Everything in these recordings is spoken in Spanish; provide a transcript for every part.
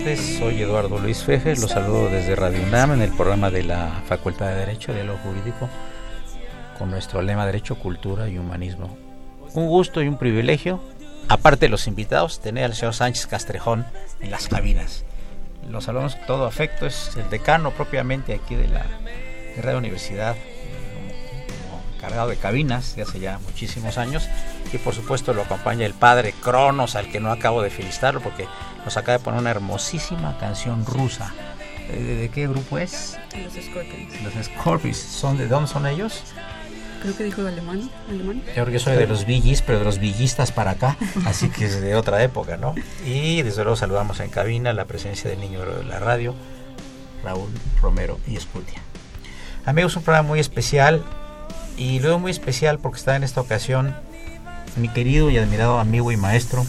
Soy Eduardo Luis Feje, los saludo desde Radio UNAM en el programa de la Facultad de Derecho, Diálogo Jurídico, con nuestro lema Derecho, Cultura y Humanismo. Un gusto y un privilegio, aparte de los invitados, tener al señor Sánchez Castrejón en las cabinas. Los saludamos con todo afecto, es el decano propiamente aquí de la Radio Universidad, encargado de cabinas de hace ya muchísimos años, y por supuesto lo acompaña el padre Cronos, al que no acabo de felicitarlo porque nos acaba de poner una hermosísima canción rusa. ¿De, qué grupo es? Los Scorpions. Los Scorpions. ¿Son, ¿De dónde son ellos? Creo que dijo alemán. ¿Alemán? Yo creo que soy de los Billys, pero de los villistas para acá, así que es de otra época, ¿no? Y desde luego saludamos en cabina la presencia del niño de la radio, Raúl Romero y Escutia. Amigos, un programa muy especial y luego muy especial porque está en esta ocasión mi querido y admirado amigo y maestro,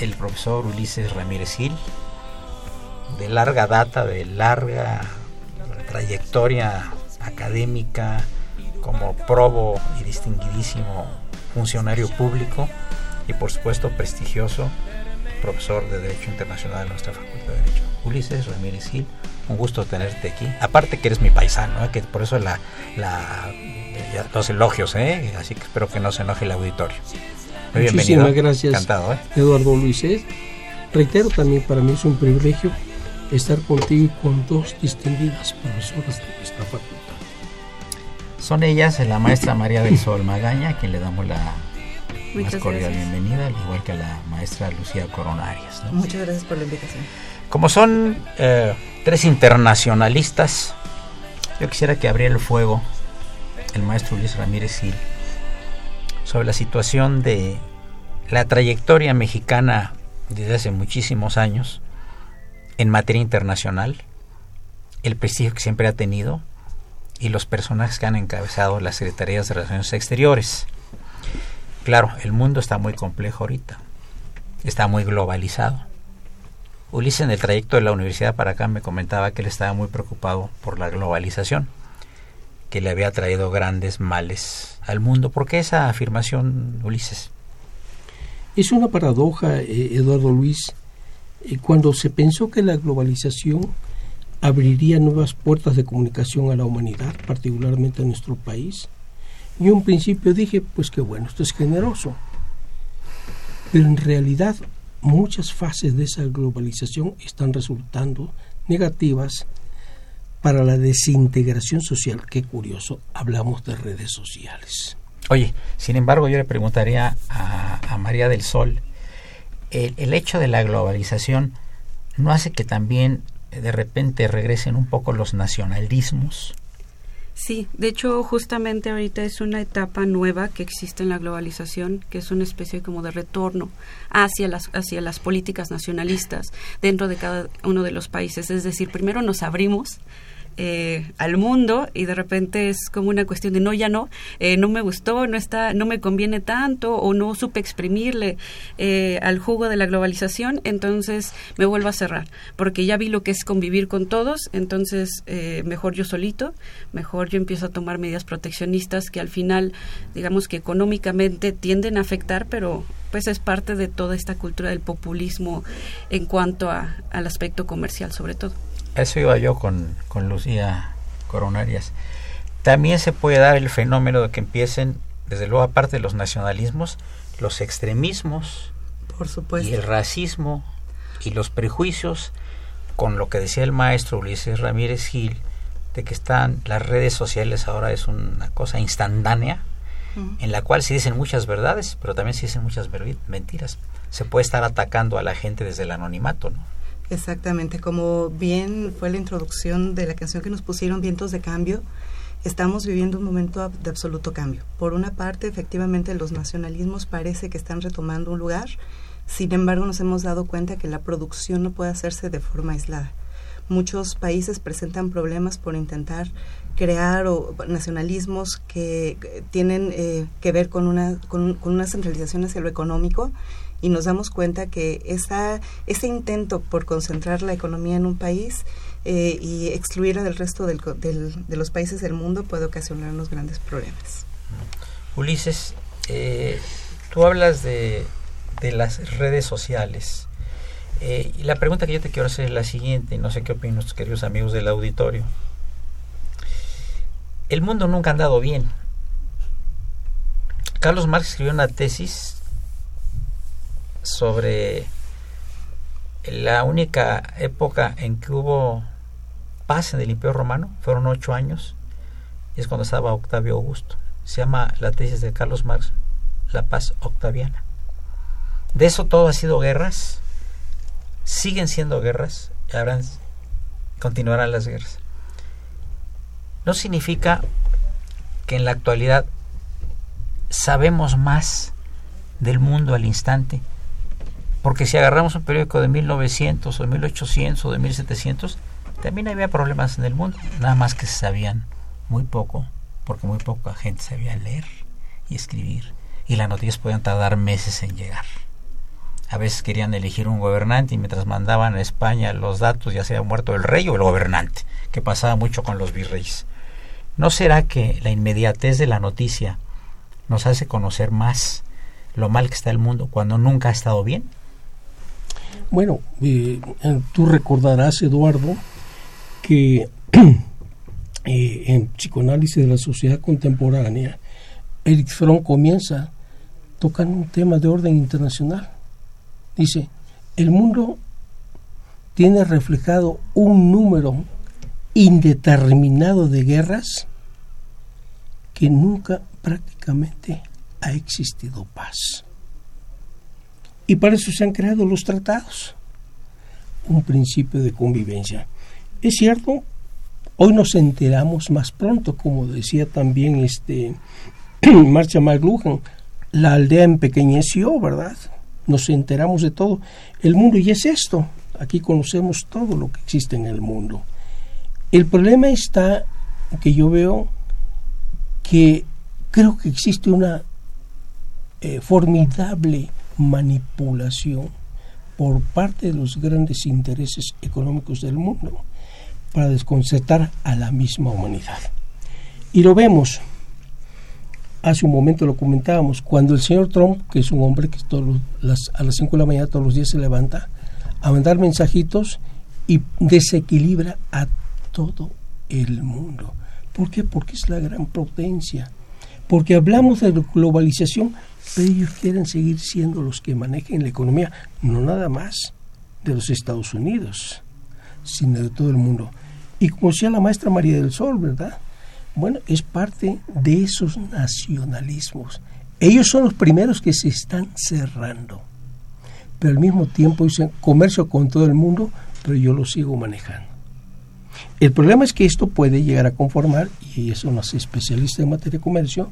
el profesor Ulises Ramírez Gil, de larga data, de larga trayectoria académica, como probo y distinguidísimo funcionario público y por supuesto prestigioso profesor de Derecho Internacional de nuestra Facultad de Derecho. Ulises Ramírez Gil, un gusto tenerte aquí. Aparte que eres mi paisano, ¿eh? que por eso la, los elogios, ¿eh? así que espero que no se enoje el auditorio. Muchísimas gracias, ¿eh? Eduardo Luises. Reitero también, para mí es un privilegio estar contigo y con dos distinguidas profesoras de nuestra facultad. Son ellas la maestra María del Sol Magaña, a quien le damos la más cordial bienvenida, al igual que a la maestra Lucía Coronarias. Muchas gracias por la invitación. Como son eh, tres internacionalistas, yo quisiera que abriera el fuego el maestro Luis Ramírez Gil sobre la situación de la trayectoria mexicana desde hace muchísimos años en materia internacional, el prestigio que siempre ha tenido y los personajes que han encabezado las Secretarías de Relaciones Exteriores. Claro, el mundo está muy complejo ahorita, está muy globalizado. Ulises en el trayecto de la universidad para acá me comentaba que él estaba muy preocupado por la globalización que le había traído grandes males al mundo. ¿Por qué esa afirmación, Ulises? Es una paradoja, eh, Eduardo Luis, eh, cuando se pensó que la globalización abriría nuevas puertas de comunicación a la humanidad, particularmente a nuestro país. Yo un principio dije, pues que bueno, esto es generoso. Pero en realidad muchas fases de esa globalización están resultando negativas para la desintegración social. Qué curioso, hablamos de redes sociales. Oye, sin embargo, yo le preguntaría a, María del Sol, el, hecho de la globalización no hace que también de repente regresen un poco los nacionalismos. Sí, de hecho justamente ahorita es una etapa nueva que existe en la globalización, que es una especie como de retorno hacia las hacia las políticas nacionalistas dentro de cada uno de los países, es decir, primero nos abrimos eh, al mundo y de repente es como una cuestión de no ya no eh, no me gustó no está no me conviene tanto o no supe exprimirle eh, al jugo de la globalización entonces me vuelvo a cerrar porque ya vi lo que es convivir con todos entonces mejor yo solito mejor yo empiezo a tomar medidas proteccionistas que al final digamos que económicamente tienden a afectar pero pues es parte de toda esta cultura del populismo en cuanto a, al aspecto comercial sobre todo eso iba yo con, con Lucía Coronarias. También se puede dar el fenómeno de que empiecen, desde luego aparte de los nacionalismos, los extremismos Por supuesto. y el racismo y los prejuicios, con lo que decía el maestro Ulises Ramírez Gil, de que están las redes sociales ahora es una cosa instantánea, en la cual se dicen muchas verdades, pero también se dicen muchas mentiras. Se puede estar atacando a la gente desde el anonimato, ¿no? Exactamente, como bien fue la introducción de la canción que nos pusieron Vientos de Cambio, estamos viviendo un momento de absoluto cambio. Por una parte, efectivamente, los nacionalismos parece que están retomando un lugar, sin embargo, nos hemos dado cuenta que la producción no puede hacerse de forma aislada. Muchos países presentan problemas por intentar crear o, nacionalismos que tienen eh, que ver con una, con, con una centralización hacia lo económico y nos damos cuenta que esa, ese intento por concentrar la economía en un país eh, y excluirla del resto del, del, de los países del mundo puede ocasionarnos grandes problemas. Ulises, eh, tú hablas de, de, las redes sociales. Eh, la pregunta que yo te quiero hacer es la siguiente, y no sé qué opinan nuestros queridos amigos del auditorio. El mundo nunca ha andado bien. Carlos Marx escribió una tesis sobre la única época en que hubo paz en el Imperio Romano, fueron ocho años, y es cuando estaba Octavio Augusto. Se llama la tesis de Carlos Marx, la paz octaviana. De eso todo ha sido guerras, siguen siendo guerras, y habrán, continuarán las guerras. No significa que en la actualidad sabemos más del mundo al instante porque si agarramos un periódico de 1900 o de 1800 o de 1700, también había problemas en el mundo, nada más que se sabían muy poco, porque muy poca gente sabía leer y escribir, y las noticias podían tardar meses en llegar. A veces querían elegir un gobernante y mientras mandaban a España los datos ya se había muerto el rey o el gobernante, que pasaba mucho con los virreyes. ¿No será que la inmediatez de la noticia nos hace conocer más lo mal que está el mundo cuando nunca ha estado bien? Bueno, eh, tú recordarás, Eduardo, que eh, en psicoanálisis de la sociedad contemporánea, Eric Fromm comienza tocando un tema de orden internacional. Dice, el mundo tiene reflejado un número indeterminado de guerras que nunca prácticamente ha existido paz. Y para eso se han creado los tratados, un principio de convivencia. Es cierto, hoy nos enteramos más pronto, como decía también este Marcha McLuhan, la aldea empequeñeció, ¿verdad? Nos enteramos de todo. El mundo y es esto, aquí conocemos todo lo que existe en el mundo. El problema está que yo veo que creo que existe una eh, formidable manipulación por parte de los grandes intereses económicos del mundo para desconcertar a la misma humanidad. Y lo vemos, hace un momento lo comentábamos, cuando el señor Trump, que es un hombre que a las 5 de la mañana todos los días se levanta a mandar mensajitos y desequilibra a todo el mundo. ¿Por qué? Porque es la gran potencia. Porque hablamos de globalización, pero ellos quieren seguir siendo los que manejen la economía, no nada más de los Estados Unidos, sino de todo el mundo. Y como decía la maestra María del Sol, ¿verdad? Bueno, es parte de esos nacionalismos. Ellos son los primeros que se están cerrando. pero al mismo tiempo dicen comercio con todo el mundo, pero yo lo sigo manejando. El problema es que esto puede llegar a conformar, y eso no es especialista en materia de comercio,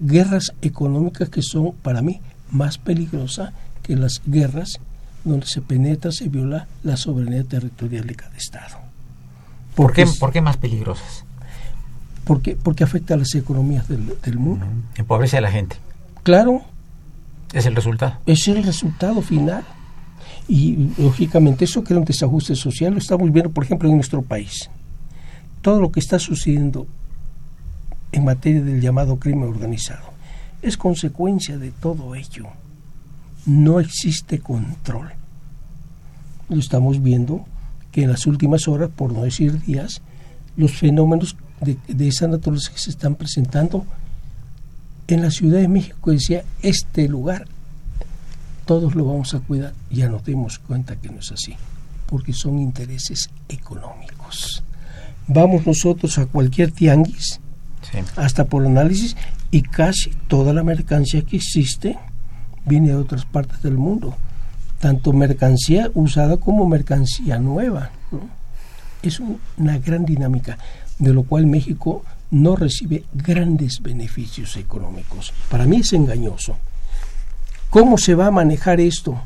guerras económicas que son para mí más peligrosas que las guerras donde se penetra, se viola la soberanía territorial de cada Estado. ¿Por qué, ¿Por qué más peligrosas? Porque, porque afecta a las economías del, del mundo. Empobrece a la gente. Claro. Es el resultado. Es el resultado final. Y lógicamente eso crea un desajuste social. Lo estamos viendo, por ejemplo, en nuestro país. Todo lo que está sucediendo en materia del llamado crimen organizado es consecuencia de todo ello. No existe control. Lo estamos viendo que en las últimas horas, por no decir días, los fenómenos de, de esa naturaleza se están presentando en la Ciudad de México decía, este lugar todos lo vamos a cuidar. Ya nos dimos cuenta que no es así, porque son intereses económicos. Vamos nosotros a cualquier tianguis, hasta por análisis, y casi toda la mercancía que existe viene de otras partes del mundo, tanto mercancía usada como mercancía nueva. Es una gran dinámica, de lo cual México no recibe grandes beneficios económicos. Para mí es engañoso. ¿Cómo se va a manejar esto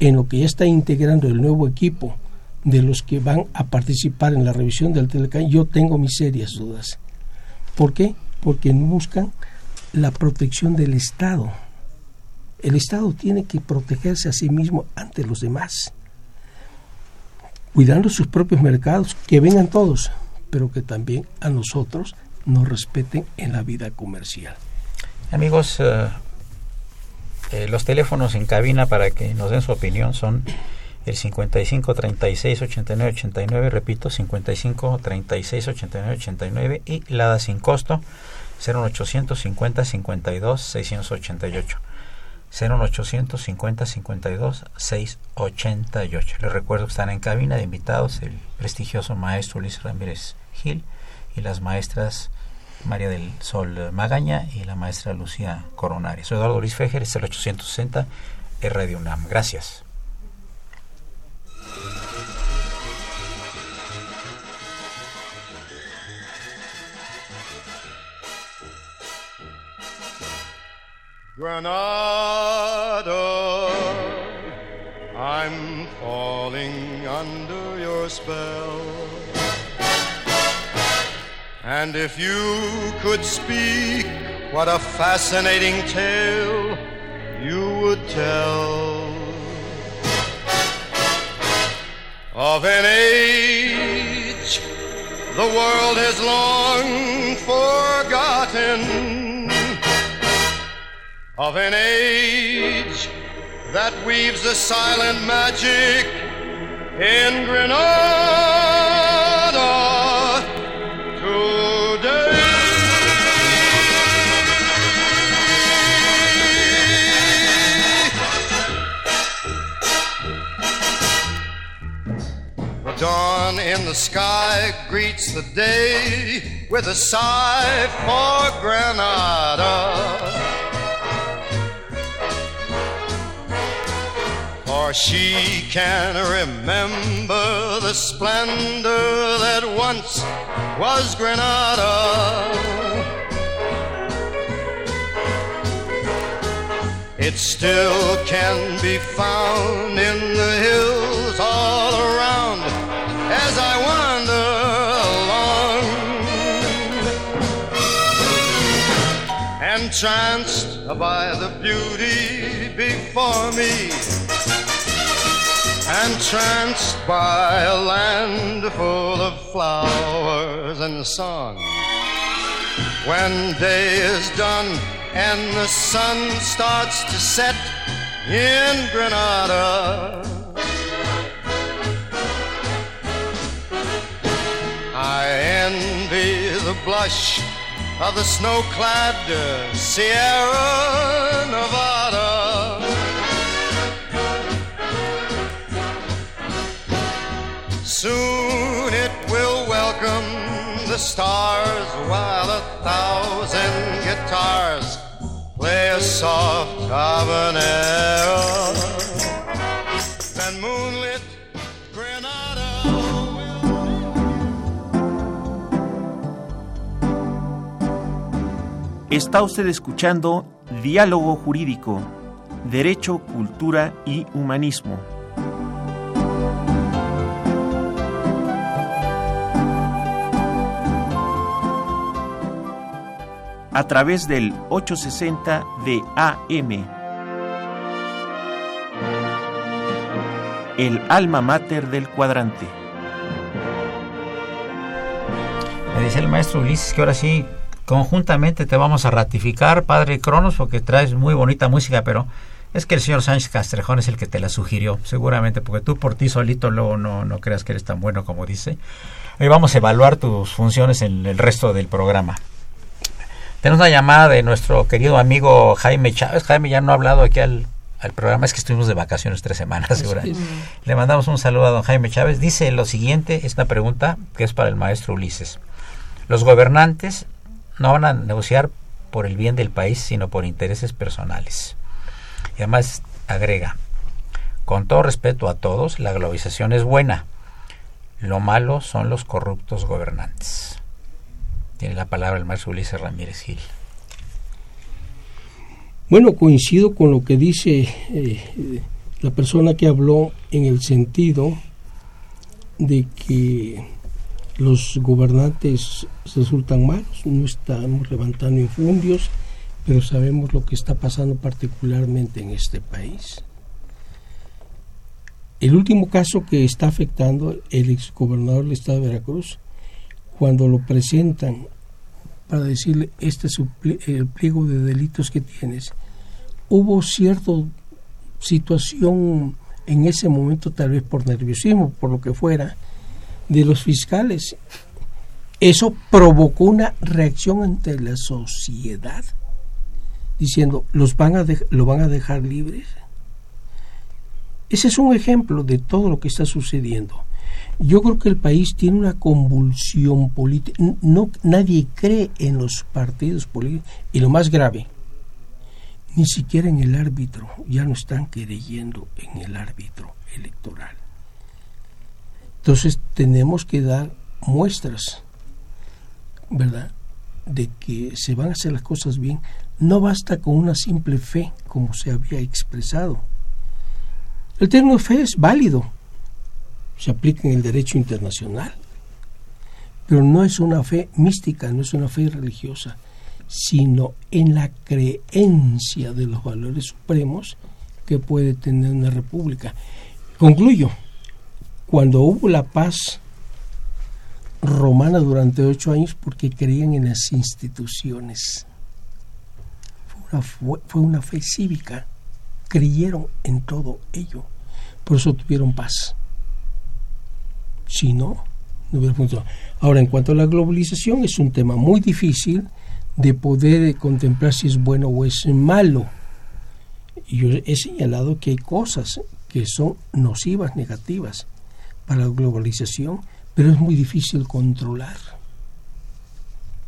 en lo que ya está integrando el nuevo equipo de los que van a participar en la revisión del Telecán? Yo tengo mis serias dudas. ¿Por qué? Porque buscan la protección del Estado. El Estado tiene que protegerse a sí mismo ante los demás, cuidando sus propios mercados, que vengan todos, pero que también a nosotros nos respeten en la vida comercial. Amigos, uh, eh, los teléfonos en cabina para que nos den su opinión son el 55 36 89 89, repito, 55 36 89 89 y la da sin costo 01850 52 688. 01850 52 688. Les recuerdo que están en cabina de invitados el prestigioso maestro Luis Ramírez Gil y las maestras María del Sol Magaña y la maestra Lucía Coronari. Soy Eduardo Luis Fejer, es el 860 de Radio UNAM. Gracias. Granada, I'm falling under your spell. And if you could speak, what a fascinating tale you would tell of an age the world has long forgotten, of an age that weaves a silent magic in Grenada. Dawn in the sky greets the day with a sigh for Granada. For she can remember the splendor that once was Granada. It still can be found in the hills all around entranced by the beauty before me, entranced by a land full of flowers and song. When day is done and the sun starts to set in Granada. I envy the blush of the snow clad Sierra Nevada. Soon it will welcome the stars while a thousand guitars play a soft habanero. Está usted escuchando Diálogo Jurídico, Derecho, Cultura y Humanismo. A través del 860 de AM. El alma mater del cuadrante. Me dice el maestro Ulises que ahora sí conjuntamente te vamos a ratificar, padre Cronos, porque traes muy bonita música, pero es que el señor Sánchez Castrejón es el que te la sugirió, seguramente, porque tú por ti solito luego no, no creas que eres tan bueno como dice. Hoy vamos a evaluar tus funciones en el resto del programa. Tenemos una llamada de nuestro querido amigo Jaime Chávez. Jaime ya no ha hablado aquí al, al programa, es que estuvimos de vacaciones tres semanas, seguramente. Le mandamos un saludo a don Jaime Chávez. Dice lo siguiente, es una pregunta que es para el maestro Ulises. Los gobernantes no van a negociar por el bien del país, sino por intereses personales. Y además agrega, con todo respeto a todos, la globalización es buena. Lo malo son los corruptos gobernantes. Tiene la palabra el maestro Ulises Ramírez Gil. Bueno, coincido con lo que dice eh, la persona que habló en el sentido de que los gobernantes resultan malos, no estamos levantando infundios, pero sabemos lo que está pasando particularmente en este país. El último caso que está afectando el exgobernador del estado de Veracruz, cuando lo presentan para decirle este es el pliego de delitos que tienes, hubo cierta situación en ese momento, tal vez por nerviosismo, por lo que fuera, de los fiscales. Eso provocó una reacción ante la sociedad, diciendo, ¿los van a ¿lo van a dejar libres? Ese es un ejemplo de todo lo que está sucediendo. Yo creo que el país tiene una convulsión política. No, nadie cree en los partidos políticos. Y lo más grave, ni siquiera en el árbitro. Ya no están creyendo en el árbitro electoral. Entonces tenemos que dar muestras, ¿verdad?, de que se van a hacer las cosas bien. No basta con una simple fe, como se había expresado. El término fe es válido, se aplica en el derecho internacional, pero no es una fe mística, no es una fe religiosa, sino en la creencia de los valores supremos que puede tener una república. Concluyo cuando hubo la paz romana durante ocho años porque creían en las instituciones. Fue una, fe cívica, creyeron en todo ello, por eso tuvieron paz. Si no, no hubiera funcionado. Ahora, en cuanto a la globalización, es un tema muy difícil de poder contemplar si es bueno o es malo. Yo he señalado que hay cosas que son nocivas, negativas para la globalización, pero es muy difícil controlar.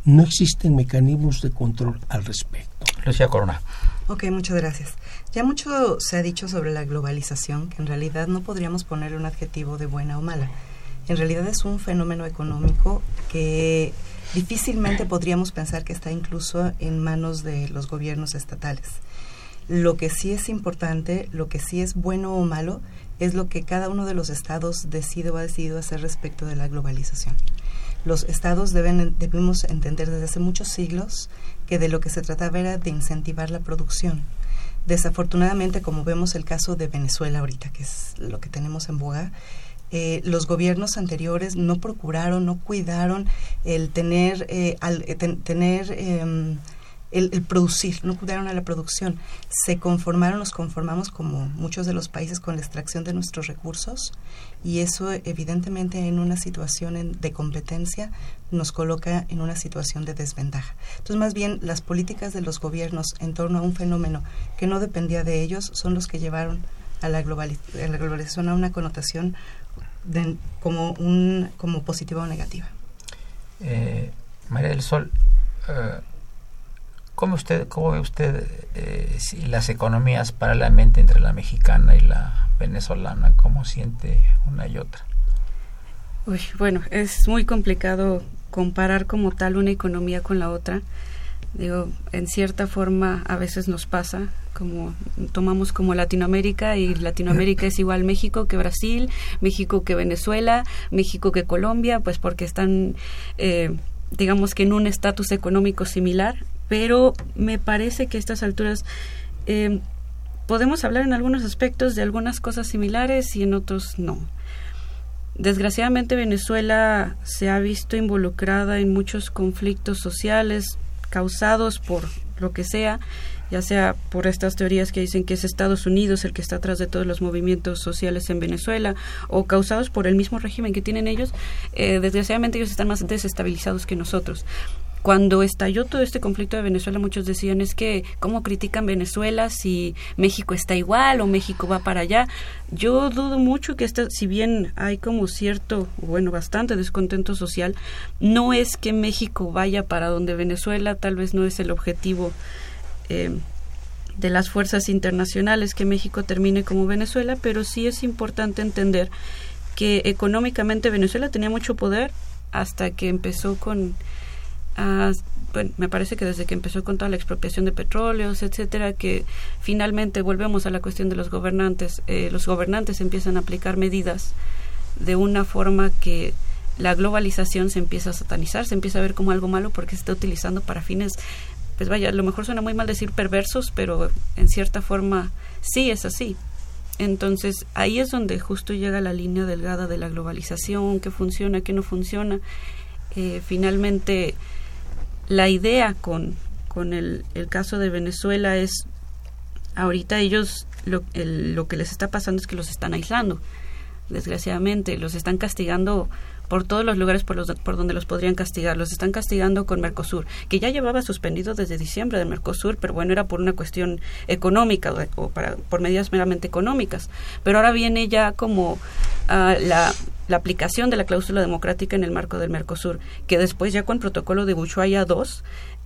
No existen mecanismos de control al respecto. Lucía Corona. Ok, muchas gracias. Ya mucho se ha dicho sobre la globalización, que en realidad no podríamos ponerle un adjetivo de buena o mala. En realidad es un fenómeno económico que difícilmente podríamos pensar que está incluso en manos de los gobiernos estatales. Lo que sí es importante, lo que sí es bueno o malo, es lo que cada uno de los estados decide o ha decidido hacer respecto de la globalización. Los estados deben, debemos entender desde hace muchos siglos que de lo que se trataba era de incentivar la producción. Desafortunadamente, como vemos el caso de Venezuela ahorita, que es lo que tenemos en boga, eh, los gobiernos anteriores no procuraron, no cuidaron el tener, eh, al, eh, tener em, el, producir, no cuidaron a la producción. Se conformaron, nos conformamos como muchos de los países con la extracción de nuestros recursos y eso evidentemente en una situación de competencia nos coloca en una situación de desventaja. Entonces más bien las políticas de los gobiernos en torno a un fenómeno que no dependía de ellos son los que llevaron a la, globalización a una connotación como, un, como positiva o negativa. Eh, María del Sol, eh, ¿Cómo, usted, cómo ve usted eh, las economías paralelamente entre la mexicana y la venezolana? ¿Cómo siente una y otra? Uy, bueno, es muy complicado comparar como tal una economía con la otra. Digo, en cierta forma a veces nos pasa, como tomamos como Latinoamérica y Latinoamérica es igual México que Brasil, México que Venezuela, México que Colombia, pues porque están, eh, digamos que en un estatus económico similar, pero me parece que a estas alturas eh, podemos hablar en algunos aspectos de algunas cosas similares y en otros no. Desgraciadamente Venezuela se ha visto involucrada en muchos conflictos sociales causados por lo que sea, ya sea por estas teorías que dicen que es Estados Unidos el que está atrás de todos los movimientos sociales en Venezuela, o causados por el mismo régimen que tienen ellos, eh, desgraciadamente ellos están más desestabilizados que nosotros cuando estalló todo este conflicto de Venezuela, muchos decían es que cómo critican Venezuela si México está igual o México va para allá. Yo dudo mucho que esta, si bien hay como cierto, bueno, bastante descontento social, no es que México vaya para donde Venezuela, tal vez no es el objetivo. Eh, de las fuerzas internacionales que México termine como Venezuela, pero sí es importante entender que económicamente Venezuela tenía mucho poder hasta que empezó con bueno, me parece que desde que empezó con toda la expropiación de petróleos, etcétera, que finalmente volvemos a la cuestión de los gobernantes. Eh, los gobernantes empiezan a aplicar medidas de una forma que la globalización se empieza a satanizar, se empieza a ver como algo malo porque se está utilizando para fines, pues vaya, a lo mejor suena muy mal decir perversos, pero en cierta forma sí es así. Entonces ahí es donde justo llega la línea delgada de la globalización, qué funciona, qué no funciona. Eh, finalmente la idea con, con el, el, caso de Venezuela es, ahorita ellos lo, lo que les está pasando es que los están aislando, desgraciadamente, los están castigando por todos los lugares por, los, por donde los podrían castigar. Los están castigando con Mercosur, que ya llevaba suspendido desde diciembre de Mercosur, pero bueno, era por una cuestión económica o para, por medidas meramente económicas. Pero ahora viene ya como uh, la la aplicación de la cláusula democrática en el marco del Mercosur, que después ya con protocolo de Ushuaia II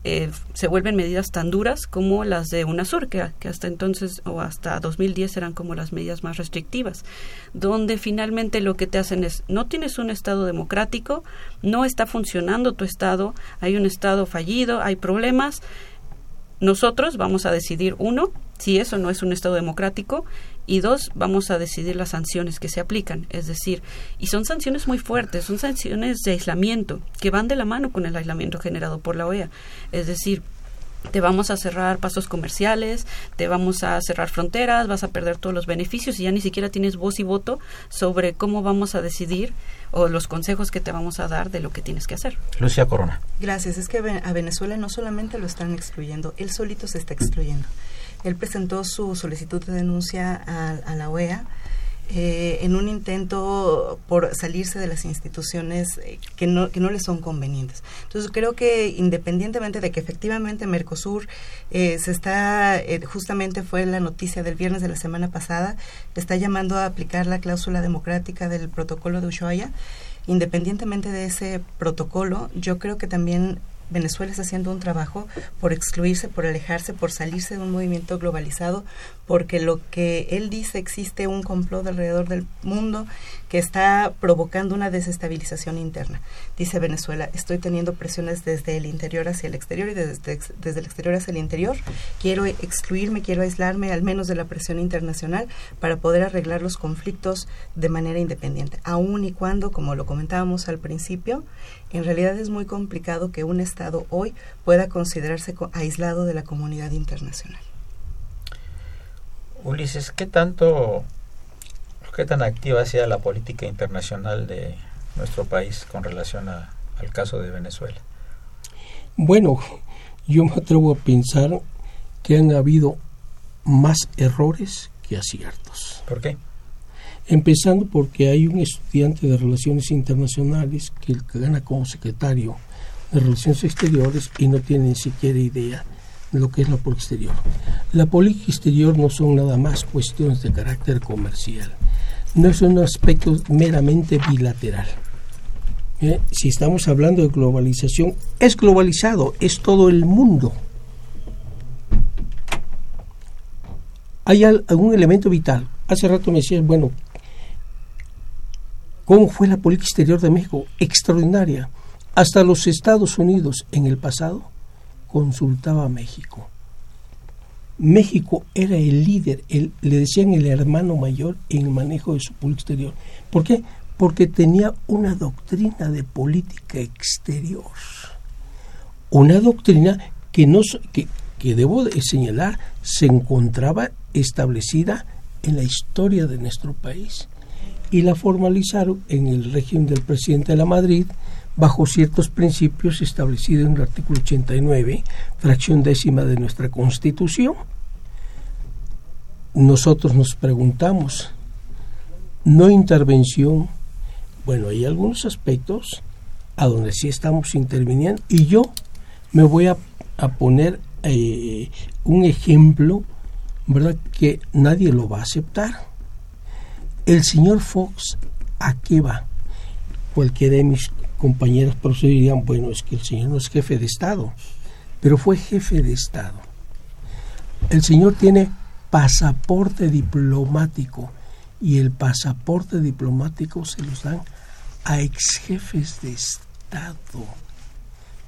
eh, se vuelven medidas tan duras como las de UNASUR, que, que hasta entonces o hasta 2010 eran como las medidas más restrictivas, donde finalmente lo que te hacen es, no tienes un Estado democrático, no está funcionando tu Estado, hay un Estado fallido, hay problemas, nosotros vamos a decidir, uno, si eso no es un Estado democrático, y dos, vamos a decidir las sanciones que se aplican. Es decir, y son sanciones muy fuertes, son sanciones de aislamiento, que van de la mano con el aislamiento generado por la OEA. Es decir, te vamos a cerrar pasos comerciales, te vamos a cerrar fronteras, vas a perder todos los beneficios y ya ni siquiera tienes voz y voto sobre cómo vamos a decidir o los consejos que te vamos a dar de lo que tienes que hacer. Lucia Corona. Gracias. Es que a Venezuela no solamente lo están excluyendo, él solito se está excluyendo. Él presentó su solicitud de denuncia a, la OEA eh, en un intento por salirse de las instituciones eh, que no, que no le son convenientes. Entonces creo que independientemente de que efectivamente Mercosur eh, se está, justamente fue la noticia del viernes de la semana pasada, está llamando a aplicar la cláusula democrática del protocolo de Ushuaia, independientemente de ese protocolo, yo creo que también Venezuela está haciendo un trabajo por excluirse, por alejarse, por salirse de un movimiento globalizado, porque lo que él dice existe un complot alrededor del mundo que está provocando una desestabilización interna. Dice Venezuela, estoy teniendo presiones desde el interior hacia el exterior y desde, desde el exterior hacia el interior. Quiero excluirme, quiero aislarme al menos de la presión internacional para poder arreglar los conflictos de manera independiente, aun y cuando, como lo comentábamos al principio, en realidad es muy complicado que un Estado hoy pueda considerarse aislado de la comunidad internacional. Ulises, ¿qué tanto, qué tan activa sea la política internacional de nuestro país con relación al caso de Venezuela? Bueno, yo me atrevo a pensar que han habido más errores que aciertos. ¿Por qué? Empezando porque hay un estudiante de Relaciones Internacionales que, gana como secretario de Relaciones Exteriores y no tiene ni siquiera idea de lo que es la política exterior. La política exterior no son nada más cuestiones de carácter comercial, no es un aspecto meramente bilateral. ¿Eh? Si estamos hablando de globalización, es globalizado, es todo el mundo. Hay algún elemento vital. Hace rato me decías, bueno, ¿Cómo fue la política exterior de México? Extraordinaria. Hasta los Estados Unidos en el pasado consultaba a México. México era el líder, el, le decían el hermano mayor en el manejo de su política exterior. ¿Por qué? Porque tenía una doctrina de política exterior. Una doctrina que, no, que, que debo de señalar se encontraba establecida en la historia de nuestro país y la formalizaron en el régimen del presidente de la Madrid bajo ciertos principios establecidos en el artículo 89, fracción décima de nuestra Constitución. Nosotros nos preguntamos, no intervención, bueno, hay algunos aspectos a donde sí estamos interviniendo y yo me voy a, poner eh, un ejemplo, ¿verdad? Que nadie lo va a aceptar. El señor Fox, ¿a qué va? Cualquiera de mis compañeros por eso dirían, bueno, es que el señor no es jefe de Estado, pero fue jefe de Estado. El señor tiene pasaporte diplomático y el pasaporte diplomático se los dan a ex jefes de Estado.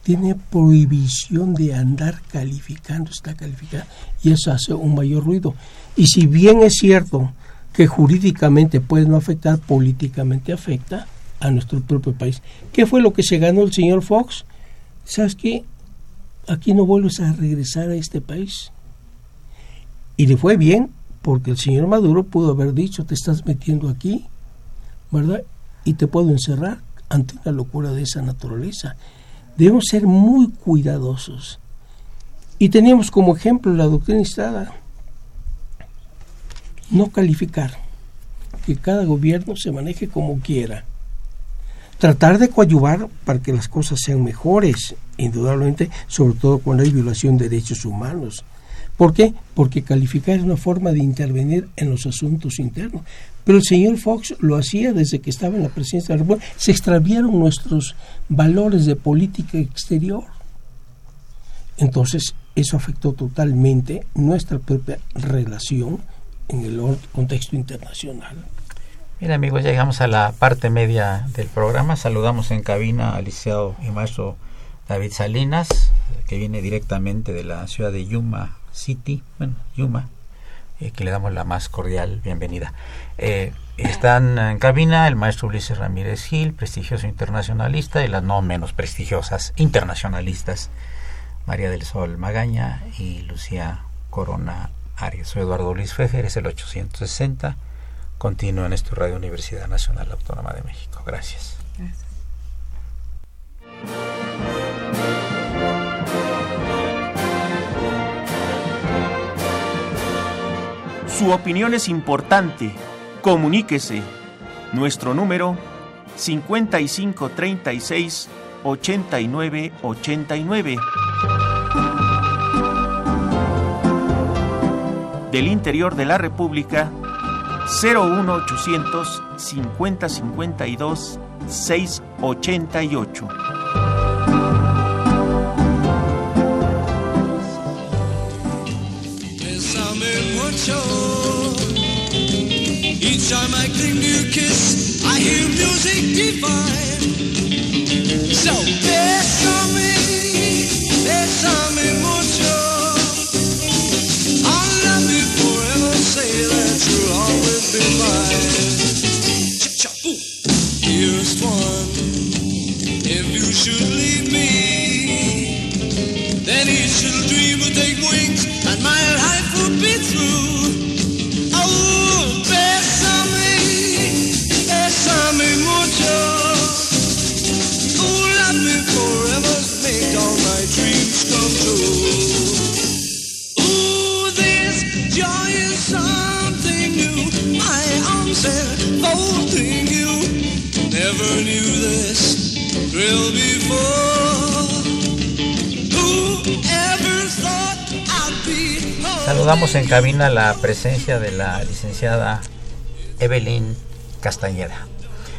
Tiene prohibición de andar calificando, está calificada, y eso hace un mayor ruido. Y si bien es cierto que jurídicamente puede no afectar, políticamente afecta, a nuestro propio país. ¿Qué fue lo que se ganó el señor Fox? ¿Sabes qué? Aquí no vuelves a regresar a este país. Y le fue bien, porque el señor Maduro pudo haber dicho, te estás metiendo aquí, ¿verdad? Y te puedo encerrar ante una locura de esa naturaleza. Debemos ser muy cuidadosos. Y teníamos como ejemplo la doctrina Estrada. No calificar. Que cada gobierno se maneje como quiera tratar de coadyuvar para que las cosas sean mejores, indudablemente, sobre todo cuando hay violación de derechos humanos. ¿Por qué? Porque calificar es una forma de intervenir en los asuntos internos. Pero el señor Fox lo hacía desde que estaba en la presidencia de la República. Se extraviaron nuestros valores de política exterior. Entonces, eso afectó totalmente nuestra propia relación en el contexto internacional. Bien amigos, llegamos a la parte media del programa. Saludamos en cabina al licenciado y maestro David Salinas, que viene directamente de la ciudad de Yuma City, bueno, Yuma, eh, que le damos la más cordial bienvenida. Eh, están en cabina el maestro Ulises Ramírez Gil, prestigioso internacionalista, y las no menos prestigiosas internacionalistas, María del Sol Magaña y Lucía Corona Arias. Soy Eduardo Luis Fejer, es el 860 continúa en esta Radio Universidad Nacional Autónoma de México. Gracias. Gracias. Su opinión es importante. Comuníquese. Nuestro número 5536 8989. Del interior de la República 01800 50 52 688. Each time I cling to your kiss, I hear music divine. So bésame, bésame mucho. Saludamos en cabina la presencia de la licenciada Evelyn Castañeda.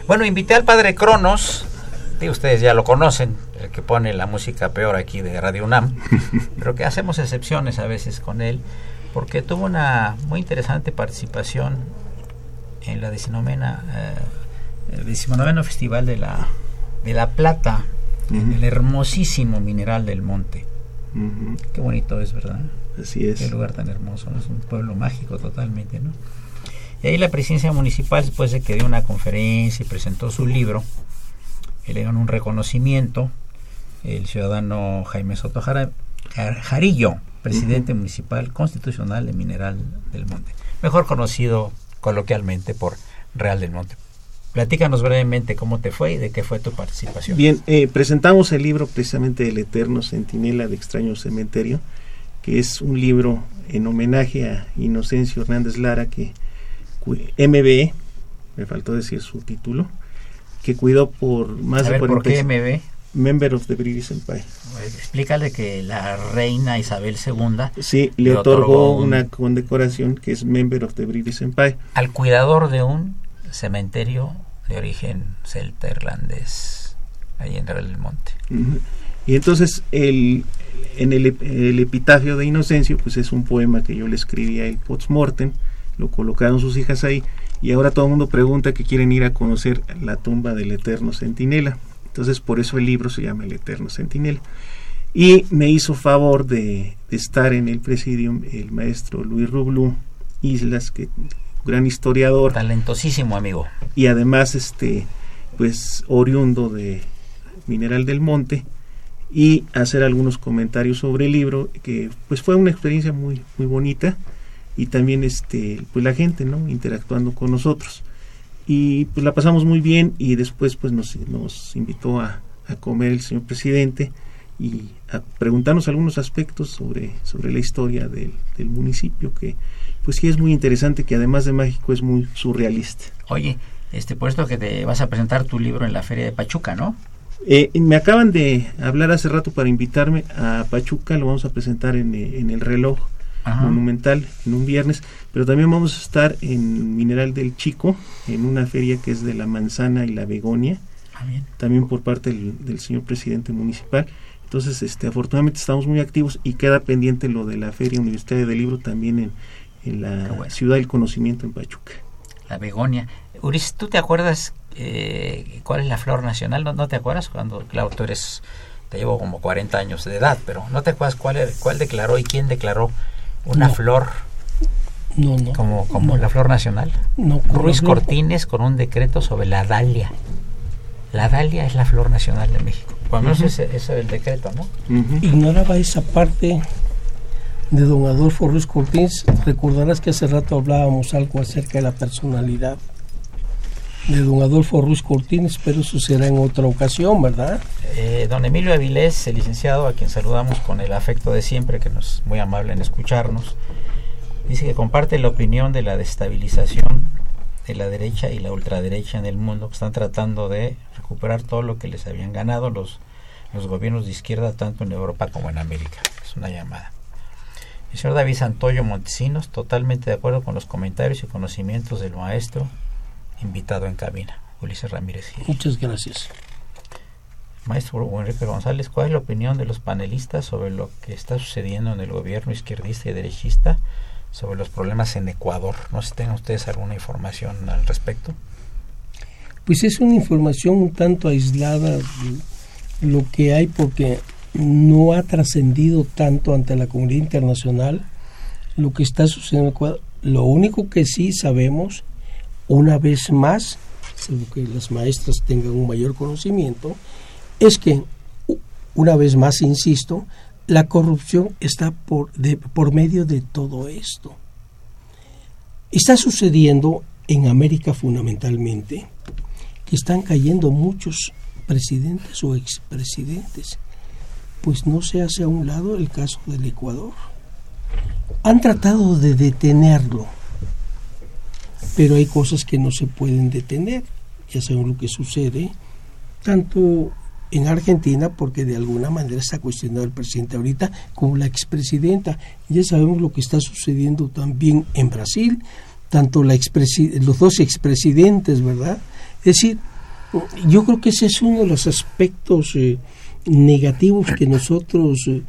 Bueno, invité al padre Cronos, y ustedes ya lo conocen, el que pone la música peor aquí de Radio UNAM, pero que hacemos excepciones a veces con él, porque tuvo una muy interesante participación en la decimonovena, eh, el decimonoveno Festival de la, de la Plata, en el hermosísimo Mineral del Monte. Qué bonito es, ¿verdad? Así es. Qué lugar tan hermoso, ¿no? es un pueblo mágico totalmente, ¿no? Y ahí la presidencia municipal, después de que dio una conferencia y presentó su libro, y le dieron un reconocimiento, el ciudadano Jaime Soto Jara- Jar- Jarillo, presidente municipal constitucional de Mineral del Monte, mejor conocido coloquialmente por Real del Monte. Platícanos brevemente cómo te fue y de qué fue tu participación. Bien, eh, presentamos el libro precisamente El Eterno Centinela de Extraño Cementerio, que es un libro en homenaje a Inocencio Hernández Lara, que cu- MB, me faltó decir su título, que cuidó por más A de ver, ¿por 40 qué MB? Member of the British Empire. Explícale que la reina Isabel II Sí, le, Le otorgó, otorgó un- una condecoración que es Member of the British Empire. al cuidador de un cementerio de origen celta irlandés, ahí en Real del Monte. Y entonces el, en el, ep- el epitafio de Inocencio, pues es un poema que yo le escribí a él post-mortem, lo colocaron sus hijas ahí, y ahora todo el mundo pregunta que quieren ir a conocer la tumba del eterno centinela. Entonces por eso el libro se llama El eterno centinela. Y me hizo favor de, de estar en el presidium el maestro Luis Rublú Islas, que gran historiador Talentosísimo amigo. y además este pues oriundo de Mineral del Monte y hacer algunos comentarios sobre el libro que pues fue una experiencia muy muy bonita y también este pues la gente no interactuando con nosotros. Y pues la pasamos muy bien y después pues nos, nos invitó a, a comer el señor presidente y a preguntarnos algunos aspectos sobre sobre la historia del, del municipio que pues sí es muy interesante que además de mágico es muy surrealista. Oye, este puesto que te vas a presentar tu libro en la Feria de Pachuca, ¿no? Eh, me acaban de hablar hace rato para invitarme a Pachuca, lo vamos a presentar en, eh, en el reloj Ajá. monumental en un viernes, pero también vamos a estar en Mineral del Chico, en una feria que es de la manzana y la begonia, Ah, también por parte del, del señor presidente municipal. Entonces, este, afortunadamente estamos muy activos y queda pendiente lo de la Feria Universitaria del Libro también en, en la bueno. Ciudad del Conocimiento en Pachuca. La begonia. Uris, ¿tú te acuerdas eh, cuál es la flor nacional? ¿No, no te acuerdas? Cuando, claro, tú eres, te llevo como 40 años de edad, pero ¿no te acuerdas cuál, era- cuál declaró y quién declaró una No. flor No, no. como, como no, la flor nacional? no, Ruiz Cortines con un decreto sobre la dalia. La dalia es la flor nacional de México. Por lo menos ese, ese es el decreto, ¿no? Ignoraba esa parte de don Adolfo Ruiz Cortines. Recordarás que hace rato hablábamos algo acerca de la personalidad de don Adolfo Ruiz Cortines, pero eso será en otra ocasión, ¿verdad? Eh, don Emilio Avilés, el licenciado, a quien saludamos con el afecto de siempre, que nos es muy amable en escucharnos, dice que comparte la opinión de la destabilización de la derecha y la ultraderecha en el mundo, que están tratando de recuperar todo lo que les habían ganado los, los gobiernos de izquierda, tanto en Europa como en América. Es una llamada. El señor David Santoyo Montesinos, totalmente de acuerdo con los comentarios y conocimientos del maestro invitado en cabina, Ulises Ramírez Gil. Muchas gracias. Maestro Enrique González, ¿cuál es la opinión de los panelistas sobre lo que está sucediendo en el gobierno izquierdista y derechista sobre los problemas en Ecuador? No sé si tengan ustedes alguna información al respecto. Pues es una información un tanto aislada de lo que hay porque no ha trascendido tanto ante la comunidad internacional lo que está sucediendo en Ecuador. Lo único que sí sabemos, una vez más, según que las maestras tengan un mayor conocimiento, es que, una vez más, insisto, la corrupción está por, por medio de todo esto. Está sucediendo en América fundamentalmente que están cayendo muchos presidentes o expresidentes. Pues no se hace a un lado el caso del Ecuador. Han tratado de detenerlo, pero hay cosas que no se pueden detener. Ya saben lo que sucede, tanto en Argentina, porque de alguna manera está cuestionado el presidente ahorita, como la expresidenta. Ya sabemos lo que está sucediendo también en Brasil, tanto la los dos expresidentes, ¿verdad? Es decir, yo creo que ese es uno de los aspectos eh, negativos que nosotros eh,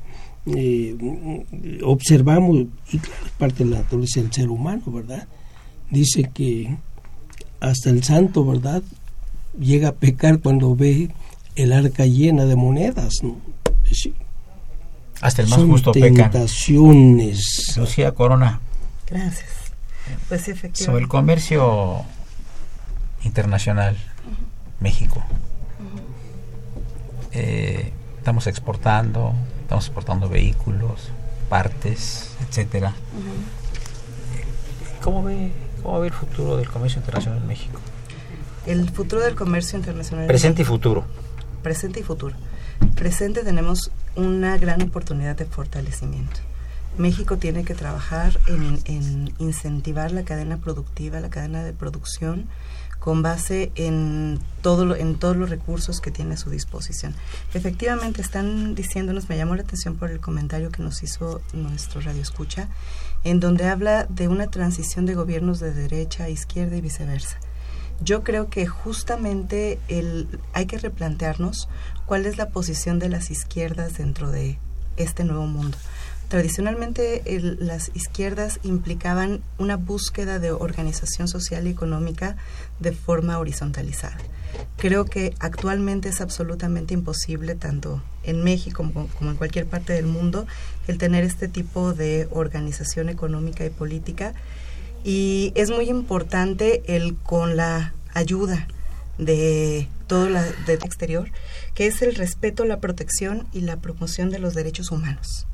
eh, observamos, y claro, es parte de la naturaleza del ser humano, ¿verdad? Dice que hasta el santo, ¿verdad? Llega a pecar cuando ve el arca llena de monedas, ¿no? Es decir, Hasta el más Son justo pecan. tentaciones. Lucía Corona, Gracias. Pues sí, sobre el efectivamente. comercio internacional, México. Eh, estamos exportando, estamos exportando vehículos, partes, etcétera. ¿Cómo ve, ¿Cómo ve el futuro del comercio internacional en México? El futuro del comercio internacional. Presente y futuro. presente y futuro. Presente tenemos una gran oportunidad de fortalecimiento. México tiene que trabajar en, en incentivar la cadena productiva, la cadena de producción, con base en, todo lo- en todos los recursos que tiene a su disposición. Efectivamente, están diciéndonos, me llamó la atención por el comentario que nos hizo nuestro radio escucha, en donde habla de una transición de gobiernos de derecha a izquierda y viceversa. Yo creo que justamente el, hay que replantearnos cuál es la posición de las izquierdas dentro de este nuevo mundo. Tradicionalmente el- las izquierdas implicaban una búsqueda de organización social y económica de forma horizontalizada. Creo que actualmente es absolutamente imposible, tanto en México como, en cualquier parte del mundo, el tener este tipo de organización económica y política y es muy importante el con la ayuda de todo la del exterior, que es el respeto, la protección y la promoción de los derechos humanos.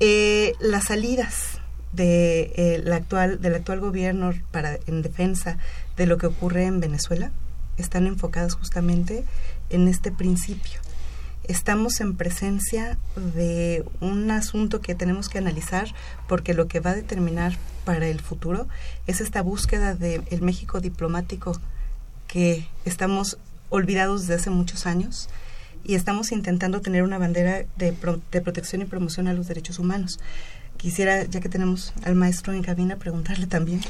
Eh, las salidas de, eh, la actual, del actual gobierno para, en defensa de lo que ocurre en Venezuela están enfocadas justamente en este principio. Estamos en presencia de un asunto que tenemos que analizar porque lo que va a determinar para el futuro es esta búsqueda del México diplomático que estamos olvidados desde hace muchos años y estamos intentando tener una bandera de, pro- de protección y promoción a los derechos humanos. Quisiera, ya que tenemos al maestro en cabina, preguntarle también.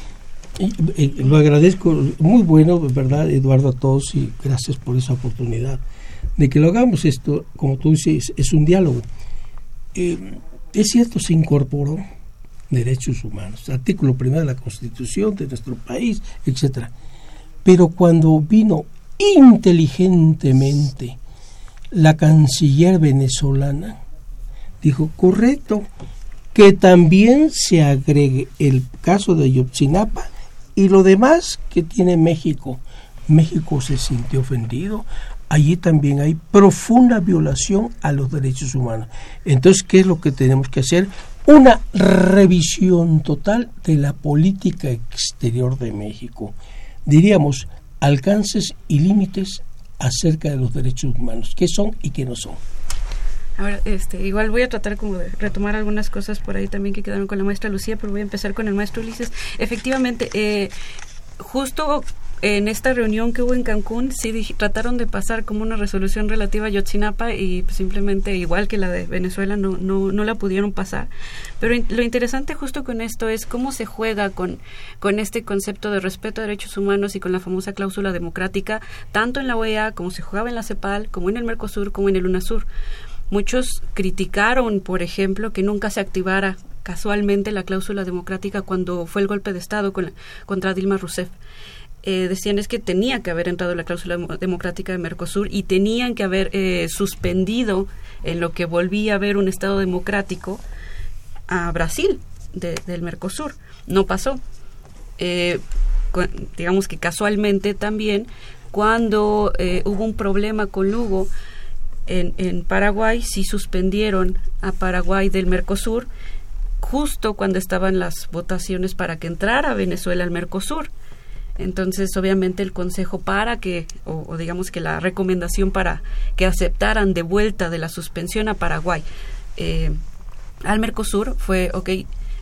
Y, eh, lo agradezco, muy bueno, ¿verdad, Eduardo, a todos y gracias por esa oportunidad de que lo hagamos esto, como tú dices, es un diálogo. Eh, es cierto, se incorporó derechos humanos, artículo primero de la Constitución de nuestro país, etcétera. Pero cuando vino inteligentemente la canciller venezolana, dijo, correcto, que también se agregue el caso de Yotzinapa y lo demás que tiene México. México se sintió ofendido. Allí también hay profunda violación a los derechos humanos. Entonces, ¿qué es lo que tenemos que hacer? Una revisión total de la política exterior de México. Diríamos, alcances y límites acerca de los derechos humanos, qué son y qué no son. Ahora, este, igual voy a tratar como de retomar algunas cosas por ahí también que quedaron con la maestra Lucía, pero voy a empezar con el maestro Ulises. Efectivamente, eh, justo en esta reunión que hubo en Cancún, sí trataron de pasar como una resolución relativa a Yotzinapa y pues, simplemente, igual que la de Venezuela, no, no, no la pudieron pasar. Pero lo interesante justo con esto es cómo se juega con, con este concepto de respeto a derechos humanos y con la famosa cláusula democrática, tanto en la OEA como se jugaba en la CEPAL, como en el Mercosur, como en el UNASUR. Muchos criticaron, por ejemplo, que nunca se activara casualmente la cláusula democrática cuando fue el golpe de Estado con la- contra Dilma Rousseff. Eh, decían es que tenía que haber entrado la cláusula demo- democrática de Mercosur y tenían que haber eh, suspendido en lo que volvía a haber un Estado democrático a Brasil de- del Mercosur. No pasó. Eh, digamos que casualmente también cuando eh, hubo un problema con Lugo en, en Paraguay, sí suspendieron a Paraguay del Mercosur justo cuando estaban las votaciones para que entrara Venezuela al Mercosur. Entonces, obviamente, el consejo para que, o, digamos que la recomendación para que aceptaran de vuelta de la suspensión a Paraguay eh, al Mercosur fue, ok,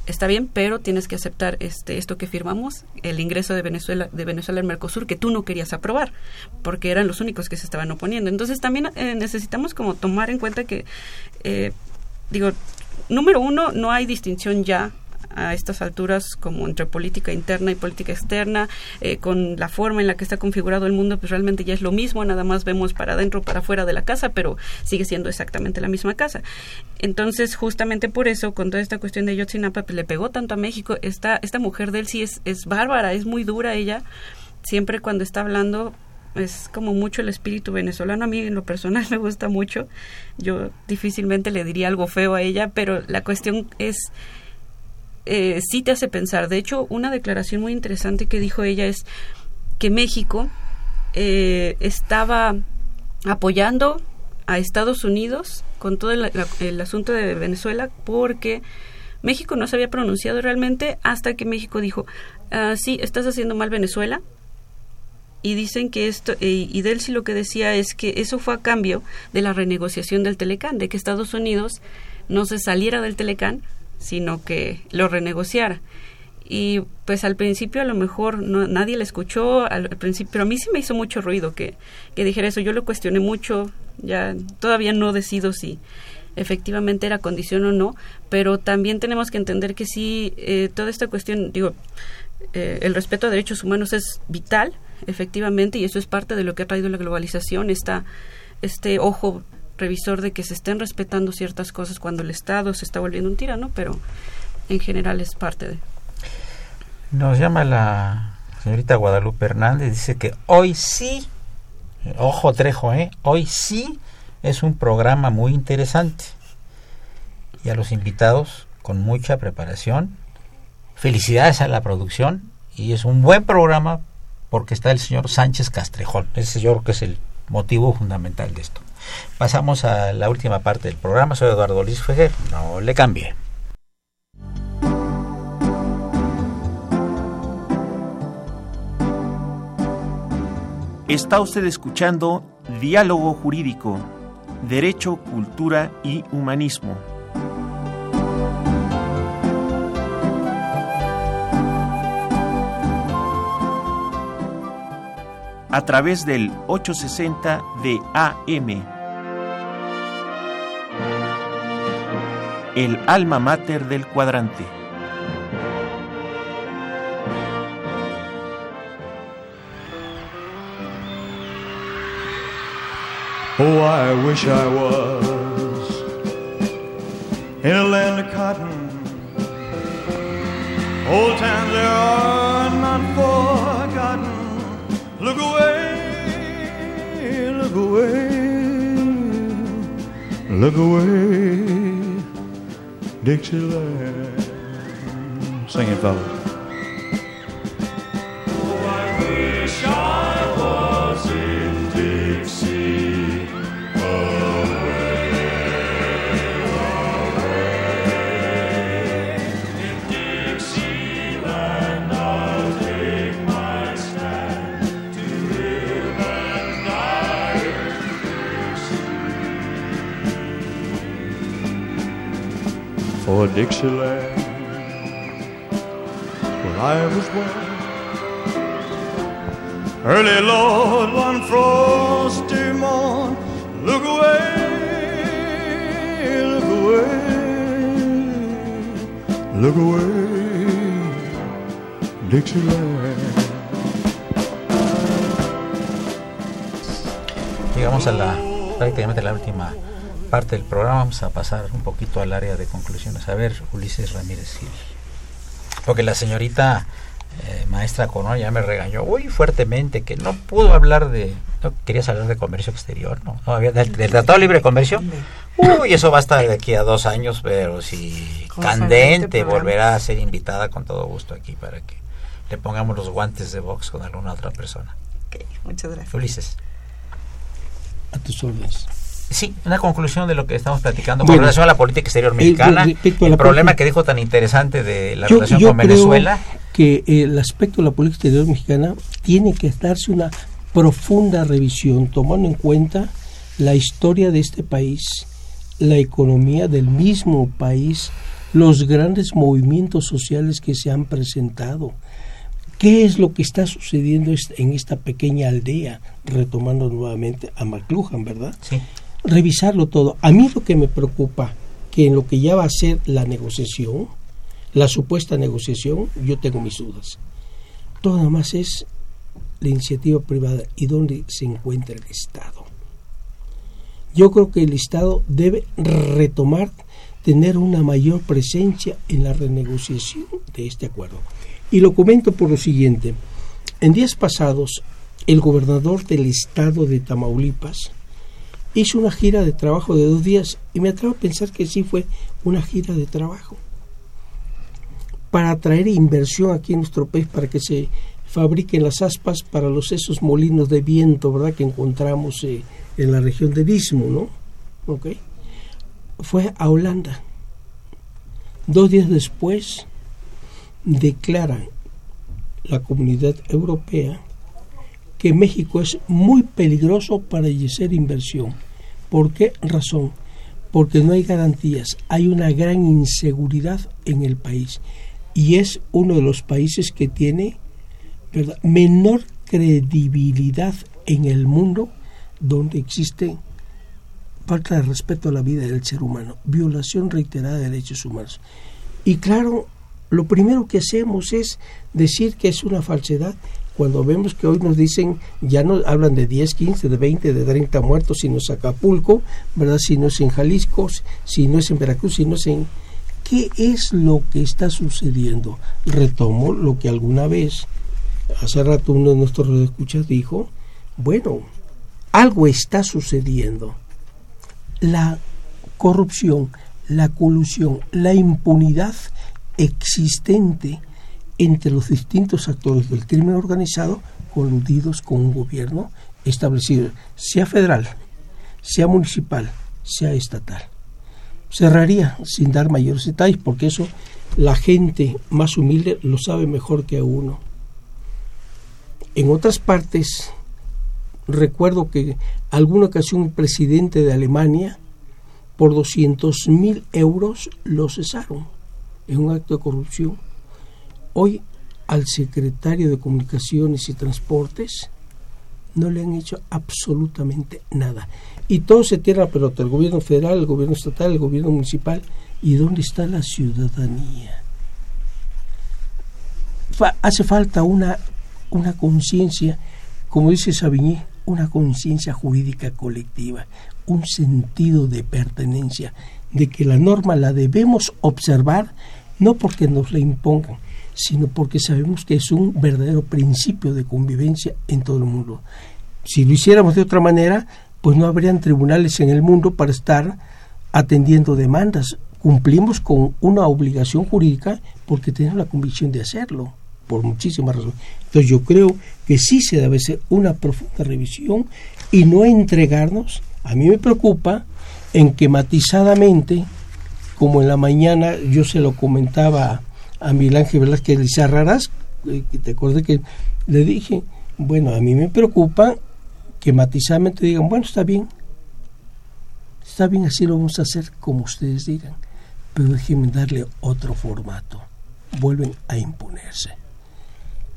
está bien, pero tienes que aceptar este esto que firmamos, el ingreso de Venezuela de Venezuela al Mercosur que tú no querías aprobar, porque eran los únicos que se estaban oponiendo. Entonces, también eh, necesitamos como tomar en cuenta que, eh, digo, número uno, no hay distinción ya a estas alturas como entre política interna y política externa, eh, con la forma en la que está configurado el mundo, pues realmente ya es lo mismo, nada más vemos para adentro, para afuera de la casa, pero sigue siendo exactamente la misma casa. Entonces, justamente por eso, con toda esta cuestión de Yotzinapa, pues le pegó tanto a México. Esta, esta mujer de él sí es, es bárbara, es muy dura ella, siempre cuando está hablando es como mucho el espíritu venezolano. A mí en lo personal me gusta mucho. Yo difícilmente le diría algo feo a ella, pero la cuestión es, eh, sí te hace pensar. De hecho, una declaración muy interesante que dijo ella es que México eh, estaba apoyando a Estados Unidos con todo el, el asunto de Venezuela porque México no se había pronunciado realmente hasta que México dijo, "Ah, sí, estás haciendo mal Venezuela. Y dicen que esto, eh, y Delcy lo que decía es que eso fue a cambio de la renegociación del Telecán, de que Estados Unidos no se saliera del Telecán, sino que lo renegociara. Y pues al principio a lo mejor no, nadie le escuchó, al, principio, pero a mí sí me hizo mucho ruido que, que dijera eso. Yo lo cuestioné mucho, ya todavía no decido si efectivamente era condición o no, pero también tenemos que entender que sí, eh, toda esta cuestión, digo, eh, el respeto a derechos humanos es vital, efectivamente, y eso es parte de lo que ha traído la globalización, esta, este ojo revisor de que se estén respetando ciertas cosas cuando el Estado se está volviendo un tirano, pero en general es parte de. Nos llama la señorita Guadalupe Hernández, dice que hoy sí, eh, ojo Trejo, ¿eh? hoy sí es un programa muy interesante. Y a los invitados, con mucha preparación, felicidades a la producción, y es un buen programa porque está el señor Sánchez Castrejón. Ese yo creo que es el motivo fundamental de esto. Pasamos a la última parte del programa. Soy Eduardo Luis Fejer. No le cambie. Está usted escuchando Diálogo Jurídico, Derecho, Cultura y Humanismo. A través del 860 de AM. El alma mater del cuadrante. Oh, I wish I was in a land of cotton. Old times there. Look away, look away, look away, Dixieland. Sing it, fellas. For Dixieland. Where I was born. Early, Lord, one frosty morn. Look away, look away, look away, Dixieland. Llegamos a la prácticamente la última parte del programa. Vamos a pasar un poquito al área de conclusiones. A ver, Ulises Ramírez Gil. Porque la señorita eh, maestra Coronel ya me regañó muy fuertemente que no pudo hablar de. No querías hablar de comercio exterior, ¿no? no había, del, del Tratado Libre de Comercio. Uy, eso va a estar de aquí a dos años, pero si candente, volverá a ser invitada con todo gusto aquí para que le pongamos los guantes de box con alguna otra persona. Ok, muchas gracias. Ulises. A tus órdenes. Sí, una conclusión de lo que estamos platicando con Bueno, relación a la política exterior mexicana, a el problema que dijo tan interesante de la Yo- relación yo con creo Venezuela. que el aspecto de la política exterior mexicana tiene que darse una profunda revisión, tomando en cuenta la historia de este país, la economía del mismo país, los grandes movimientos sociales que se han presentado. ¿Qué es lo que está sucediendo en esta pequeña aldea? Retomando nuevamente a McLuhan, ¿verdad? Sí. Revisarlo todo. A mí lo que me preocupa, que en lo que ya va a ser la negociación, la supuesta negociación, yo tengo mis dudas. Todo nada más es la iniciativa privada y dónde se encuentra el Estado. Yo creo que el Estado debe retomar, tener una mayor presencia en la renegociación de este acuerdo. Y lo comento por lo siguiente. En días pasados el gobernador del estado de Tamaulipas hizo una gira de trabajo de dos días y me atrevo a pensar que sí fue una gira de trabajo para atraer inversión aquí en nuestro país para que se fabriquen las aspas para los esos molinos de viento, ¿verdad? Que encontramos eh, en la región del Istmo, ¿no? ¿Ok? Fue a Holanda. Dos días después declara la comunidad europea que México es muy peligroso para hacer inversión. ¿Por qué razón? Porque no hay garantías, hay una gran inseguridad en el país y es uno de los países que tiene menor credibilidad en el mundo donde existe falta de respeto a la vida del ser humano, violación reiterada de derechos humanos. Y claro, lo primero que hacemos es decir que es una falsedad cuando vemos que hoy nos dicen, ya no hablan de 10, 15, de 20, de 30 muertos, si no es Acapulco, ¿verdad? Si no es en Jalisco, si no es en Veracruz, si no es en... ¿Qué es lo que está sucediendo? Retomo lo que alguna vez, hace rato uno de nuestros escuchas dijo, bueno, algo está sucediendo. La corrupción, la colusión, la impunidad existente entre los distintos actores del crimen organizado coludidos con un gobierno establecido, sea federal, sea municipal, sea estatal. Cerraría sin dar mayores detalles porque eso la gente más humilde lo sabe mejor que uno. En otras partes, recuerdo que alguna ocasión un presidente de Alemania por 200 mil euros lo cesaron en un acto de corrupción. Hoy al secretario de Comunicaciones y Transportes no le han hecho absolutamente nada. Y todo se tira la pelota, el gobierno federal, el gobierno estatal, el gobierno municipal. ¿Y dónde está la ciudadanía? hace falta una, una conciencia, como dice Savigny, una conciencia jurídica colectiva, un sentido de pertenencia, de que la norma la debemos observar no porque nos la impongan, sino porque sabemos que es un verdadero principio de convivencia en todo el mundo. Si lo hiciéramos de otra manera, pues no habrían tribunales en el mundo para estar atendiendo demandas. Cumplimos con una obligación jurídica porque tenemos la convicción de hacerlo, por muchísimas razones. Entonces yo creo que sí se debe hacer una profunda revisión y no entregarnos. A mí me preocupa en que matizadamente como en la mañana yo se lo comentaba a Miguel Ángel Velázquez Lizarraras, eh, te acordé que le dije, bueno, a mí me preocupa que matizadamente digan, bueno, está bien, está bien, así lo vamos a hacer como ustedes digan, pero déjenme darle otro formato, vuelven a imponerse.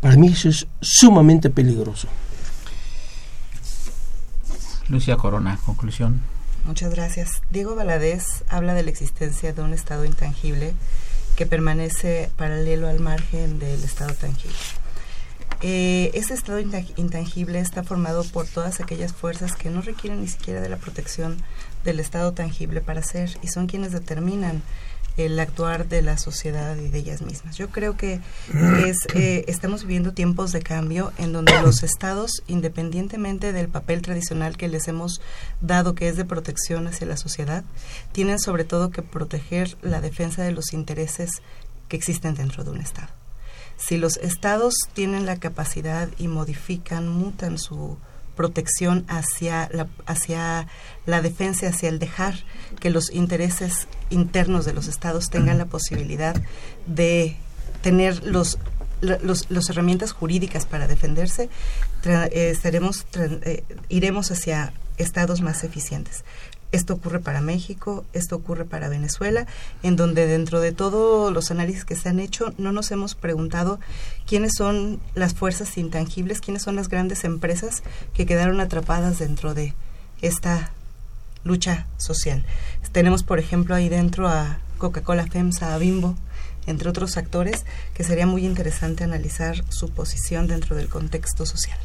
Para mí eso es sumamente peligroso. Lucia Corona, conclusión. Muchas gracias. Diego Valadez habla de la existencia de un estado intangible que permanece paralelo al margen del estado tangible. Eh, ese estado intangible está formado por todas aquellas fuerzas que no requieren ni siquiera de la protección del estado tangible para ser y son quienes determinan el actuar de la sociedad y de ellas mismas. Yo creo que es, eh, estamos viviendo tiempos de cambio en donde los estados, independientemente del papel tradicional que les hemos dado, que es de protección hacia la sociedad, tienen sobre todo que proteger la defensa de los intereses que existen dentro de un estado. Si los estados tienen la capacidad y modifican, mutan su, protección hacia la, hacia la defensa, hacia el dejar que los intereses internos de los estados tengan la posibilidad de tener los los, herramientas jurídicas para defenderse, eh, estaremos, eh, iremos hacia estados más eficientes. Esto ocurre para México, esto ocurre para Venezuela, en donde dentro de todos los análisis que se han hecho no nos hemos preguntado quiénes son las fuerzas intangibles, quiénes son las grandes empresas que quedaron atrapadas dentro de esta lucha social. Tenemos, por ejemplo, ahí dentro a Coca-Cola FEMSA, a Bimbo, entre otros actores, que sería muy interesante analizar su posición dentro del contexto social.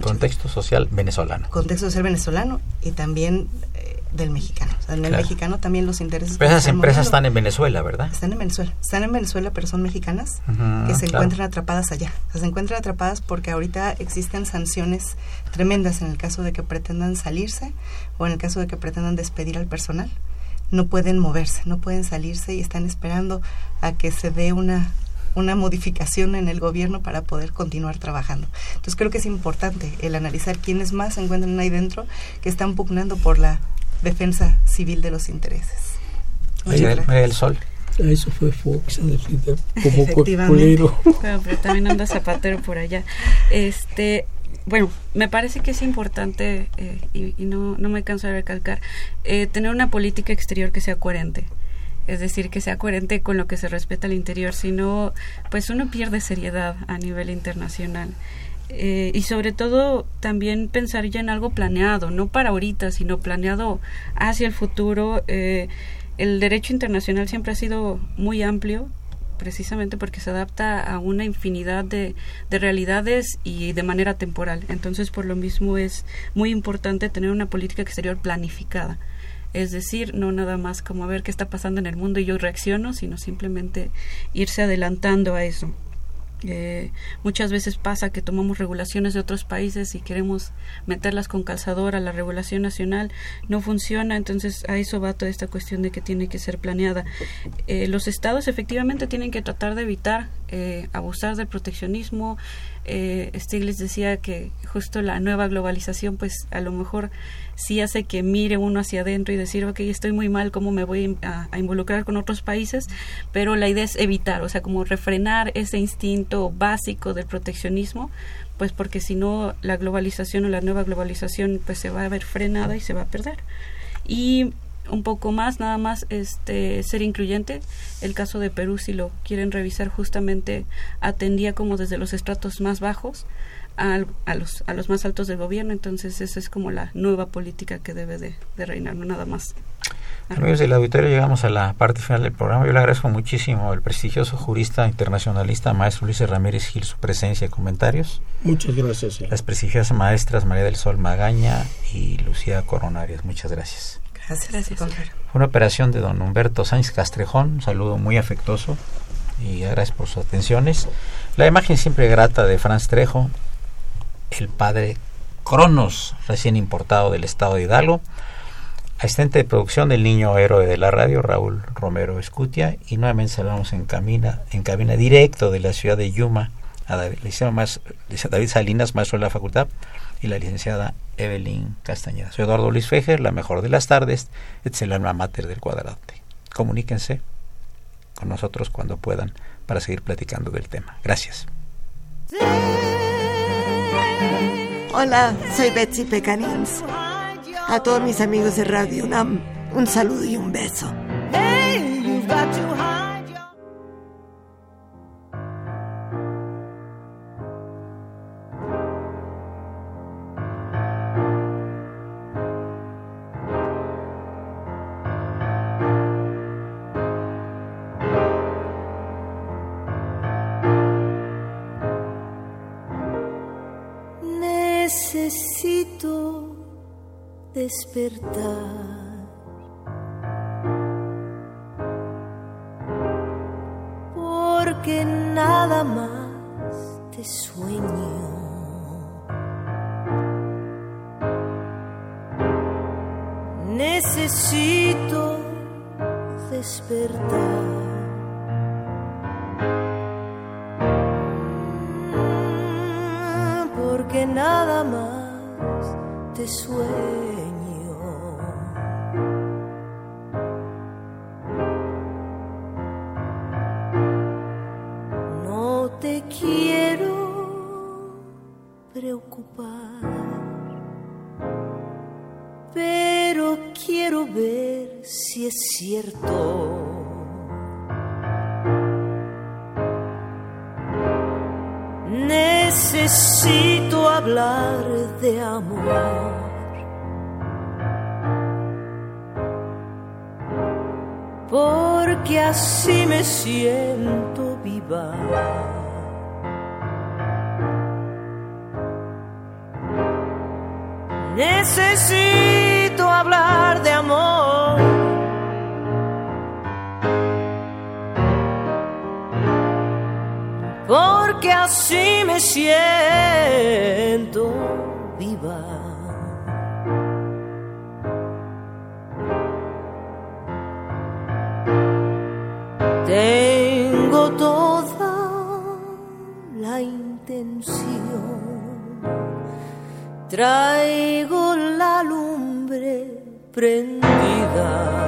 contexto social venezolano. Contexto social venezolano y también eh, del mexicano. O sea, en el Claro. mexicano también los intereses... Pero esas empresas están en Venezuela, ¿verdad? Están en Venezuela. Están en Venezuela, pero son mexicanas que se claro. encuentran atrapadas allá. O sea, se encuentran atrapadas porque ahorita existen sanciones tremendas en el caso de que pretendan salirse o en el caso de que pretendan despedir al personal. No pueden moverse, no pueden salirse y están esperando a que se dé una una modificación en el gobierno para poder continuar trabajando. Entonces creo que es importante el analizar quiénes más se encuentran ahí dentro que están pugnando por la defensa civil de los intereses. María del, Sol. A eso fue Fox como. Bueno, pero también anda Zapatero por allá. Este, bueno, me parece que es importante, eh, y, y no, no me canso de recalcar, eh, tener una política exterior que sea coherente. Es decir, que sea coherente con lo que se respeta al interior, si no, pues uno pierde seriedad a nivel internacional. Eh, y sobre todo también pensar ya en algo planeado, no para ahorita, sino planeado hacia el futuro. Eh, el derecho internacional siempre ha sido muy amplio, precisamente porque se adapta a una infinidad de, de realidades y de manera temporal. Entonces, por lo mismo es muy importante tener una política exterior planificada. Es decir, no nada más como a ver qué está pasando en el mundo y yo reacciono, sino simplemente irse adelantando a eso. Eh, muchas veces pasa que tomamos regulaciones de otros países y queremos meterlas con calzador a la regulación nacional, no funciona, entonces a eso va toda esta cuestión de que tiene que ser planeada. Eh, los estados efectivamente tienen que tratar de evitar eh, abusar del proteccionismo. Eh, Stiglitz decía que justo la nueva globalización, pues a lo mejor sí hace que mire uno hacia adentro y decir, ok, estoy muy mal, ¿cómo me voy a, a involucrar con otros países? Pero la idea es evitar, o sea, como refrenar ese instinto básico del proteccionismo, pues porque si no la globalización o la nueva globalización pues se va a ver frenada y se va a perder. Y un poco más, nada más este ser incluyente. El caso de Perú, si lo quieren revisar, justamente atendía como desde los estratos más bajos al- a, los, a los más altos del gobierno. Entonces, esa es como la nueva política que debe de, de reinar, no nada más. Amigos del auditorio, llegamos a la parte final del programa. Yo le agradezco muchísimo al prestigioso jurista internacionalista maestro Luis Ramírez Gil su presencia y comentarios. Muchas gracias. Las prestigiosas maestras María del Sol Magaña y Lucía Coronarias. Muchas gracias. Gracias. Gracias. al contrario. Fue una operación de don Humberto Sánchez Castrejón. Un saludo muy afectuoso y gracias por sus atenciones. La imagen siempre grata de Franz Trejo, el padre Cronos, recién importado del estado de Hidalgo. Asistente de producción del niño héroe de la radio, Raúl Romero Escutia. Y nuevamente saludamos en, camina, en cabina directo de la ciudad de Yuma a David, licenciado Mas- licenciado David Salinas, maestro de la facultad, y la licenciada Evelyn Castañeda. Soy Eduardo Luis Fejer, la mejor de las tardes. Es el alma mater del cuadrante. Comuníquense con nosotros cuando puedan para seguir platicando del tema. Gracias. Hola, soy Betsy Pecanins. A todos mis amigos de Radio UNAM, un saludo y un beso. Despertar. Porque nada más te sueño. Necesito despertar. Porque nada más te sueño. Si es cierto. Necesito hablar de amor. Porque así me siento viva. Necesito hablar de amor. Porque así me siento viva. Tengo toda la intención Traigo la lumbre prendida.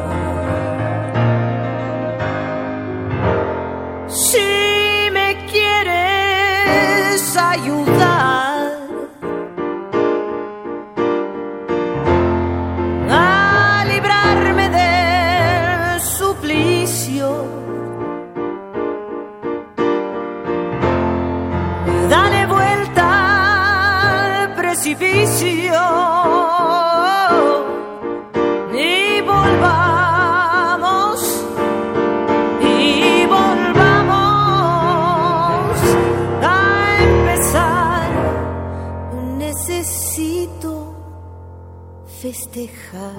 Festejar.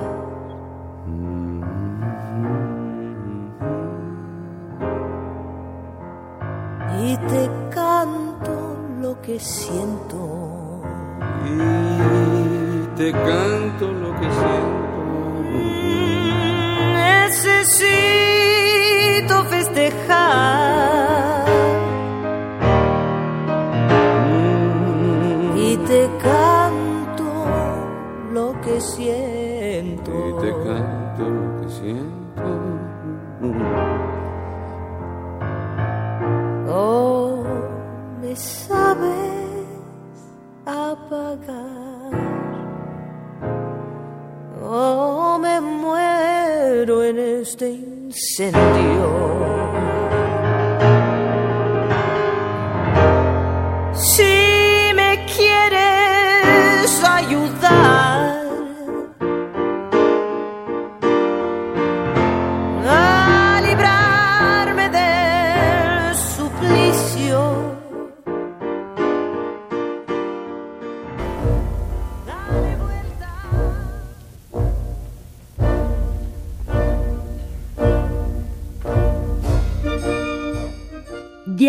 Y te canto lo que siento. Y te canto lo que siento. Necesito incendio.